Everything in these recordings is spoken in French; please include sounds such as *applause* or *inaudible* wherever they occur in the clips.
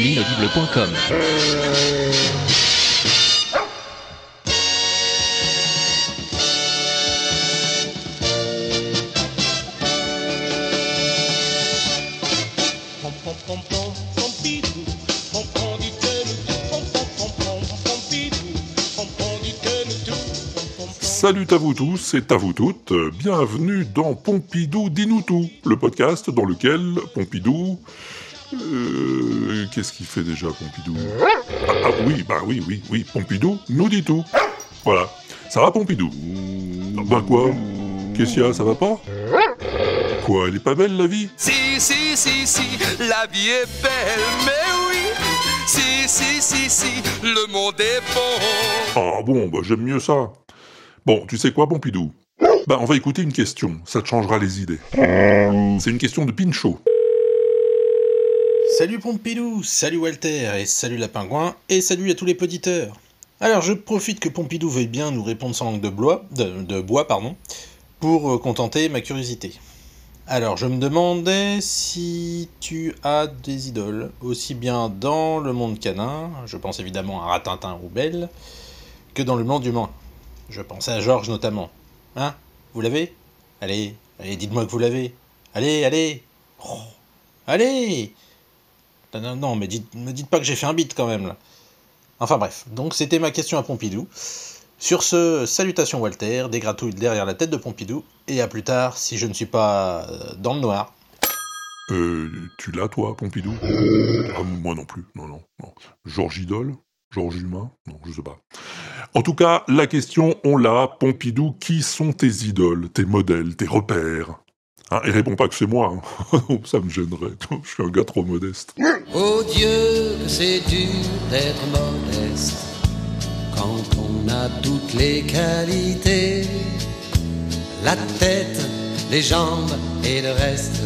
L'inaudible.com Salut à vous tous et à vous toutes, bienvenue dans Pompidou Dis-nous tout, le podcast dans lequel Pompidou... Euh, Qu'est-ce qu'il fait déjà Pompidou? Ah, ah, oui, bah oui, oui, oui, Pompidou nous dit tout. Voilà, ça va Pompidou? Ben quoi? Qu'est-ce qu'il y a, ça va pas? Quoi, elle est pas belle la vie? Si, si, si, si, la vie est belle, mais oui. Si, si, si, si, le monde est bon. Ah bon, bah j'aime mieux ça. Bon, tu sais quoi Pompidou? Bah on va écouter une question, ça te changera les idées. C'est une question de Pinchot. Salut Pompidou, salut Walter, et salut la pingouin, et salut à tous les poditeurs. Alors je profite que Pompidou veuille bien nous répondre sans langue de bois, de, bois pardon, pour euh, contenter ma curiosité. Alors je me demandais si tu as des idoles, aussi bien dans le monde canin, je pense évidemment à Ratintin ou Belle, que dans le monde humain. Je pensais à Georges notamment. Hein? Vous l'avez? Allez, allez, dites-moi que vous l'avez. Allez, allez Oh, Allez non, non, non, mais dites, me dites pas que j'ai fait un beat quand même là. Enfin bref, donc c'était ma question à Pompidou. Sur ce, salutations Walter, des gratouilles derrière la tête de Pompidou, et à plus tard si je ne suis pas euh, dans le noir. Euh, tu l'as toi, Pompidou? Ah, Moi non plus, non, non, non. Georges Idole? Georges Humain? Non, je sais pas. En tout cas, la question, on l'a, Pompidou, qui sont tes idoles, tes modèles, tes repères? Hein, Et réponds pas que c'est moi, hein. *laughs* ça me gênerait, *laughs* je suis un gars trop modeste. Oh Dieu, que c'est dur d'être modeste quand on a toutes les qualités, la tête, les jambes et le reste,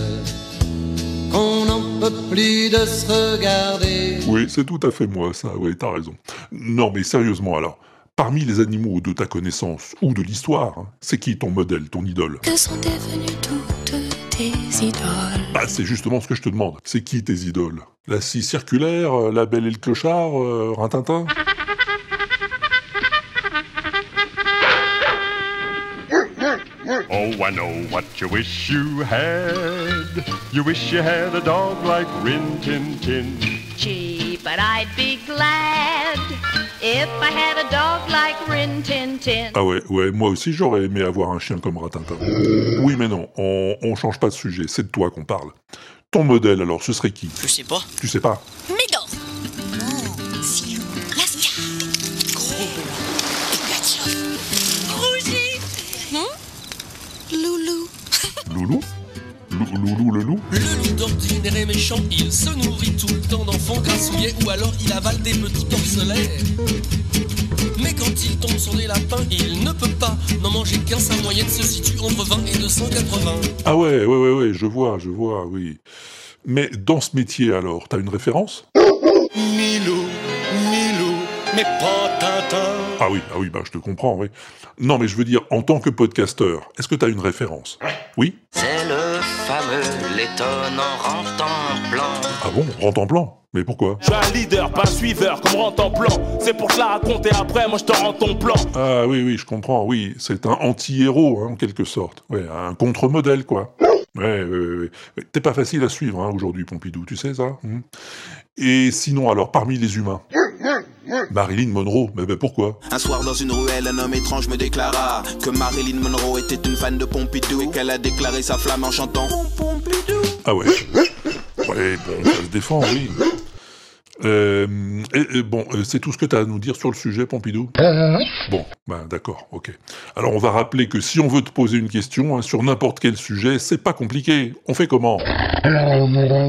qu'on n'en peut plus de se regarder. Oui, c'est tout à fait moi, ça, oui, t'as raison. Non, mais sérieusement alors, parmi les animaux de ta connaissance, ou de l'histoire, hein, c'est qui ton modèle, ton idole? Que sont devenues toutes tes idoles? Bah, c'est justement ce que je te demande. C'est qui tes idoles? La scie circulaire, euh, la belle et le clochard, euh, Rintintin? Oh, I know what you wish you had. You wish you had a dog like Rin Tin Tin. Gee, but I'd be glad if I had a dog like Rin Tin Tin. Ah ouais, ouais, moi aussi j'aurais aimé avoir un chien comme Rintintin. Oui, mais non, on, on change pas de sujet, c'est de toi qu'on parle. Ton modèle alors, ce serait qui? Je sais pas. Tu sais pas? Mégan méchant, il se nourrit tout le temps d'enfants grassouillets ou alors il avale des petits porcelets. Mais quand il tombe sur des lapins, il ne peut pas n'en manger qu'un. Sa moyenne se situe entre 20 et 280. Ah ouais, ouais, ouais, ouais, je vois, je vois, oui. Mais dans ce métier alors, t'as une référence? Milou, Milou, mais pas Tintin. Ah oui, ah oui, bah je te comprends, oui. Non, mais je veux dire, en tant que podcasteur, est-ce que t'as une référence? Oui C'est le fameux l'étonnant Rantanplan. Ah bon, rentre en plan Mais pourquoi? Je suis un leader, pas un suiveur, comme plan. C'est pour te la raconter après, moi je te rends ton plan. Ah oui, oui, je comprends, oui, c'est un anti-héros, hein, en quelque sorte. Ouais, un contre-modèle, quoi. Ouais, ouais, ouais, ouais. T'es pas facile à suivre hein, aujourd'hui, Pompidou, tu sais ça hmm Et sinon, alors, parmi les humains? Marilyn Monroe, mais ben pourquoi? Un soir dans une ruelle, un homme étrange me déclara que Marilyn Monroe était une fan de Pompidou et qu'elle a déclaré sa flamme en chantant. Pompidou. Ah ouais. Ouais, bon, ça se défend, oui. Euh, et- et bon, euh, c'est tout ce que tu as à nous dire sur le sujet, Pompidou? Bon, ben d'accord, ok. Alors on va rappeler que si on veut te poser une question hein, sur n'importe quel sujet, c'est pas compliqué. On fait comment?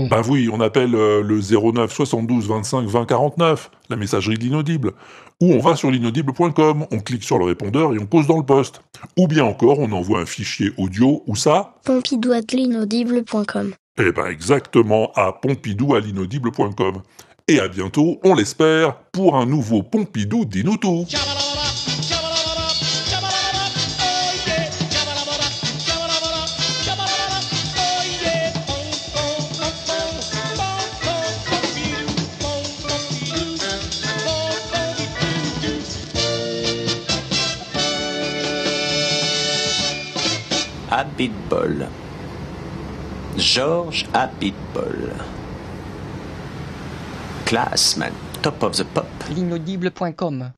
Ben oui, on appelle euh, le 09 72 25 20 49, la messagerie de l'inaudible. Ou on va sur l'inaudible.com, on clique sur le répondeur et on pose dans le poste. Ou bien encore, on envoie un fichier audio, où ça pompidou@l'inaudible.com. Eh ben exactement à pompidou à l'inaudible.com. Et à bientôt, on l'espère, pour un nouveau Pompidou Dis-nous tout. Abitbol. Georges Class, man. Top of the pop. L'inaudible.com